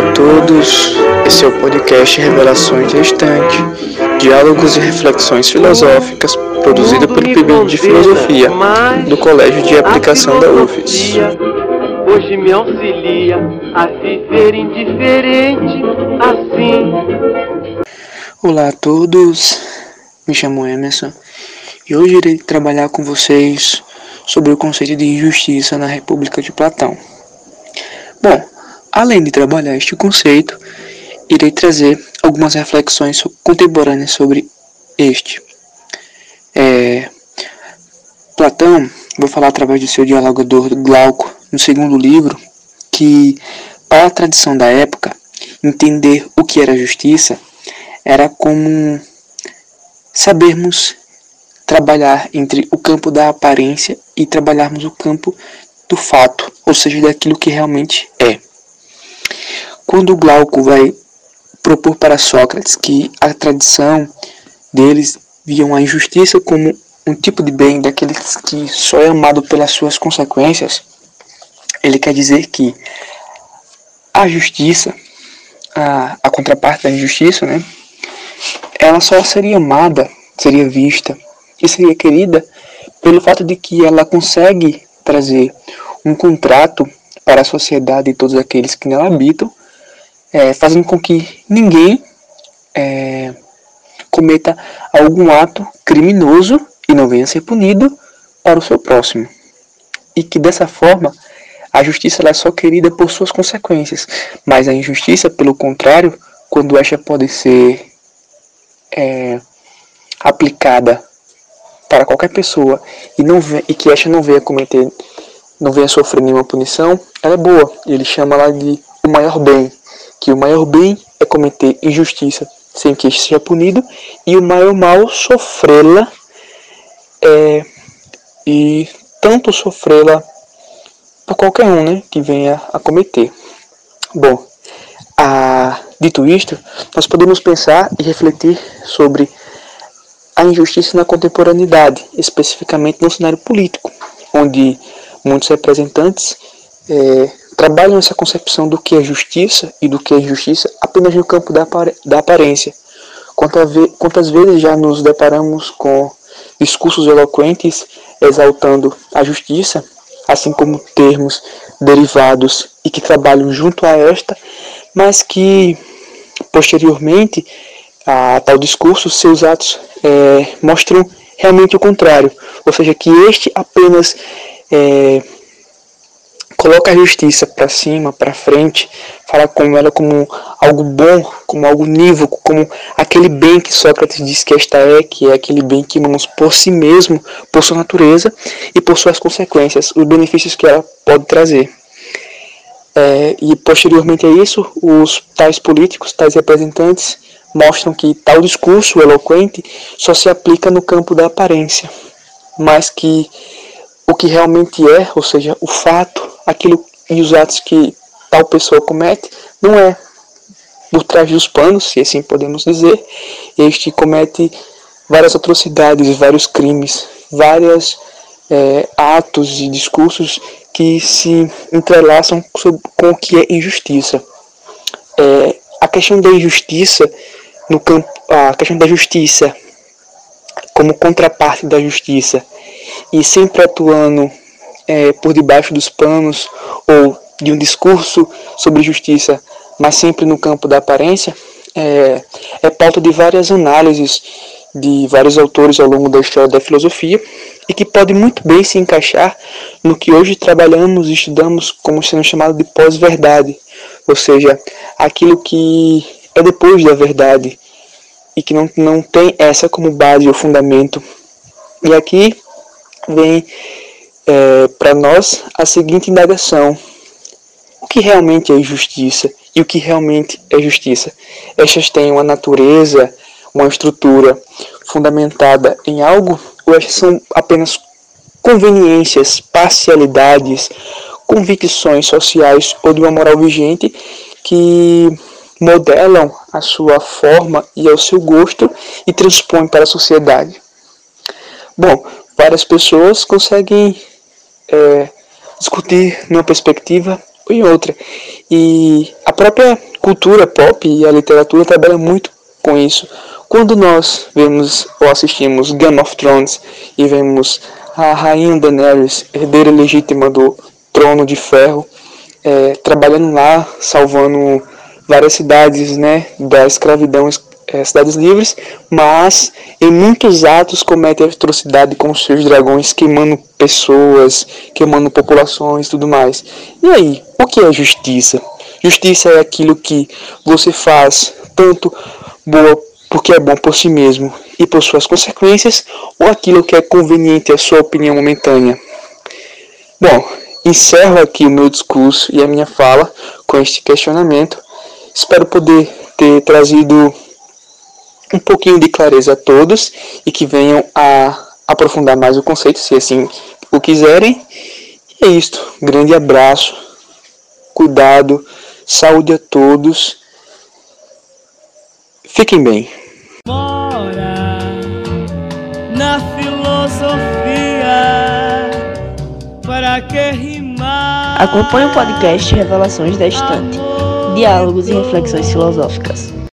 Olá a todos, esse é o podcast Revelações da Estante, diálogos e reflexões filosóficas produzido pelo PIB de Filosofia do Colégio de Aplicação da UFES. Hoje me auxilia a viver indiferente assim. Olá a todos, me chamo Emerson e hoje irei trabalhar com vocês sobre o conceito de injustiça na República de Platão. Bom, Além de trabalhar este conceito, irei trazer algumas reflexões contemporâneas sobre este. É, Platão, vou falar através do seu dialogador Glauco, no segundo livro, que, para a tradição da época, entender o que era justiça era como sabermos trabalhar entre o campo da aparência e trabalharmos o campo do fato, ou seja, daquilo que realmente é. Quando Glauco vai propor para Sócrates que a tradição deles viam a injustiça como um tipo de bem daqueles que só é amado pelas suas consequências, ele quer dizer que a justiça, a, a contraparte da injustiça, né, ela só seria amada, seria vista e seria querida pelo fato de que ela consegue trazer um contrato para a sociedade e todos aqueles que nela habitam é, fazendo com que ninguém é, cometa algum ato criminoso e não venha ser punido para o seu próximo. E que dessa forma a justiça é só querida por suas consequências, mas a injustiça, pelo contrário, quando esta pode ser é, aplicada para qualquer pessoa e, não e que esta não venha cometer, não venha sofrer nenhuma punição, ela é boa. E ele chama lá de o maior bem que o maior bem é cometer injustiça sem que este seja punido, e o maior mal sofrê-la é, e tanto sofrê-la por qualquer um né, que venha a cometer. Bom, a, dito isto, nós podemos pensar e refletir sobre a injustiça na contemporaneidade, especificamente no cenário político, onde muitos representantes é, trabalham essa concepção do que é justiça e do que é injustiça apenas no campo da, da aparência. Quantas vezes já nos deparamos com discursos eloquentes exaltando a justiça, assim como termos derivados e que trabalham junto a esta, mas que posteriormente a tal discurso, seus atos é, mostram realmente o contrário, ou seja, que este apenas é, coloca a justiça para cima, para frente, fala como ela como algo bom, como algo nívoco, como aquele bem que Sócrates diz que esta é, que é aquele bem que amamos por si mesmo, por sua natureza e por suas consequências, os benefícios que ela pode trazer. É, e posteriormente a isso, os tais políticos, tais representantes, mostram que tal discurso eloquente só se aplica no campo da aparência, mas que o que realmente é, ou seja, o fato, aquilo e os atos que tal pessoa comete, não é por trás dos panos, se assim podemos dizer. Este comete várias atrocidades, vários crimes, vários é, atos e discursos que se entrelaçam com o que é injustiça. É, a questão da injustiça no campo, a questão da justiça como contraparte da justiça e sempre atuando é, por debaixo dos panos ou de um discurso sobre justiça, mas sempre no campo da aparência, é, é pauta de várias análises de vários autores ao longo da história da filosofia e que pode muito bem se encaixar no que hoje trabalhamos e estudamos como sendo chamado de pós-verdade, ou seja, aquilo que é depois da verdade e que não, não tem essa como base ou fundamento. E aqui vem é, para nós a seguinte indagação: o que realmente é justiça e o que realmente é justiça? Estas têm uma natureza, uma estrutura fundamentada em algo ou estas são apenas conveniências, parcialidades, convicções sociais ou de uma moral vigente que modelam a sua forma e ao seu gosto e transpõem para a sociedade? Bom, várias pessoas conseguem é, discutir numa perspectiva ou em outra. E a própria cultura pop e a literatura trabalham muito com isso. Quando nós vemos ou assistimos Game of Thrones e vemos a rainha Daenerys, herdeira legítima do trono de ferro, é, trabalhando lá, salvando várias cidades né, da escravidão, é, cidades livres, mas em muitos atos comete atrocidade com seus dragões, queimando pessoas, queimando populações tudo mais. E aí, o que é justiça? Justiça é aquilo que você faz tanto boa porque é bom por si mesmo e por suas consequências, ou aquilo que é conveniente à sua opinião momentânea. Bom, encerro aqui o meu discurso e a minha fala com este questionamento. Espero poder ter trazido um pouquinho de clareza a todos e que venham a aprofundar mais o conceito, se assim o quiserem. E é isto. Grande abraço, cuidado, saúde a todos. Fiquem bem. Mora na filosofia para que rimar. Acompanhe o podcast Revelações da Estante. Diálogos e reflexões filosóficas.